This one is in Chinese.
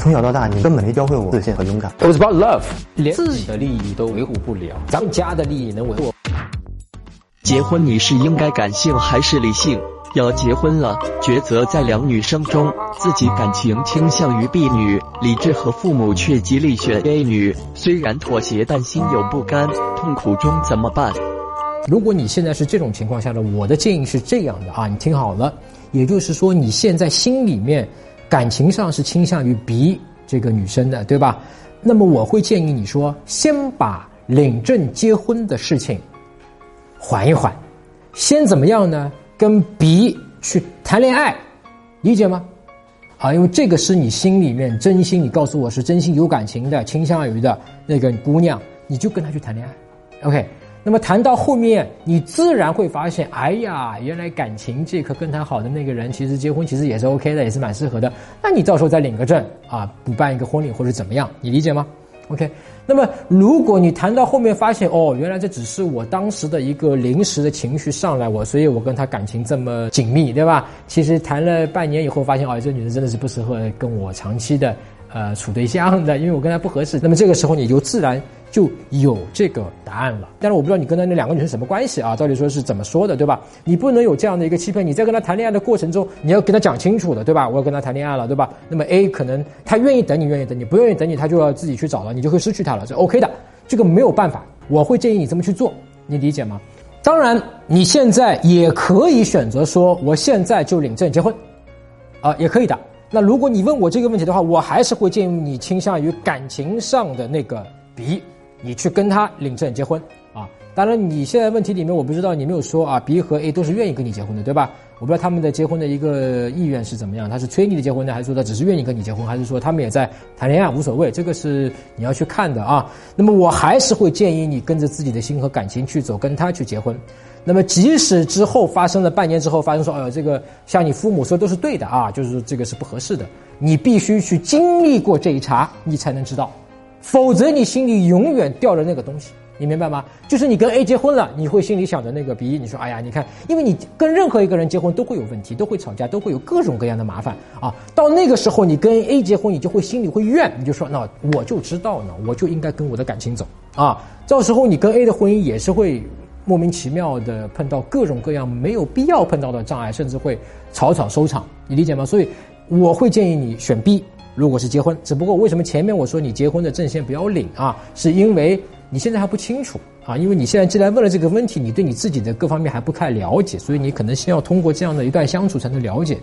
从小到大，你根本没教会我自信和勇敢。It was about love，连自己的利益都维护不了，咱们家的利益能维护？结婚你是应该感性还是理性？要结婚了，抉择在两女生中，自己感情倾向于 B 女，理智和父母却极力选 A 女。虽然妥协，但心有不甘，痛苦中怎么办？如果你现在是这种情况下的，我的建议是这样的啊，你听好了，也就是说你现在心里面感情上是倾向于 B 这个女生的，对吧？那么我会建议你说，先把领证结婚的事情缓一缓，先怎么样呢？跟 B 去谈恋爱，理解吗？啊，因为这个是你心里面真心，你告诉我是真心有感情的，倾向于的那个姑娘，你就跟她去谈恋爱，OK。那么谈到后面，你自然会发现，哎呀，原来感情这颗跟他好的那个人，其实结婚其实也是 OK 的，也是蛮适合的。那你到时候再领个证啊，补办一个婚礼或者怎么样，你理解吗？OK。那么如果你谈到后面发现，哦，原来这只是我当时的一个临时的情绪上来我，所以我跟他感情这么紧密，对吧？其实谈了半年以后发现，哦，这女人真的是不适合跟我长期的呃处对象的，因为我跟她不合适。那么这个时候你就自然。就有这个答案了，但是我不知道你跟他那两个女生什么关系啊？到底说是怎么说的，对吧？你不能有这样的一个欺骗，你在跟他谈恋爱的过程中，你要跟他讲清楚的，对吧？我要跟他谈恋爱了，对吧？那么 A 可能他愿意等你，愿意等你，不愿意等你，他就要自己去找了，你就会失去他了，是 OK 的，这个没有办法，我会建议你这么去做，你理解吗？当然，你现在也可以选择说，我现在就领证结婚，啊，也可以的。那如果你问我这个问题的话，我还是会建议你倾向于感情上的那个 B。你去跟他领证结婚啊？当然，你现在问题里面我不知道你没有说啊，B 和 A 都是愿意跟你结婚的，对吧？我不知道他们的结婚的一个意愿是怎么样，他是催你的结婚呢，还是说他只是愿意跟你结婚，还是说他们也在谈恋爱，无所谓，这个是你要去看的啊。那么我还是会建议你跟着自己的心和感情去走，跟他去结婚。那么即使之后发生了半年之后发生说，哎呦，这个像你父母说都是对的啊，就是这个是不合适的，你必须去经历过这一茬，你才能知道。否则你心里永远吊着那个东西，你明白吗？就是你跟 A 结婚了，你会心里想着那个 B，你说哎呀，你看，因为你跟任何一个人结婚都会有问题，都会吵架，都会有各种各样的麻烦啊。到那个时候你跟 A 结婚，你就会心里会怨，你就说那我就知道呢，我就应该跟我的感情走啊。到时候你跟 A 的婚姻也是会莫名其妙的碰到各种各样没有必要碰到的障碍，甚至会草草收场，你理解吗？所以我会建议你选 B。如果是结婚，只不过为什么前面我说你结婚的证先不要领啊？是因为你现在还不清楚啊，因为你现在既然问了这个问题，你对你自己的各方面还不太了解，所以你可能先要通过这样的一段相处才能了解。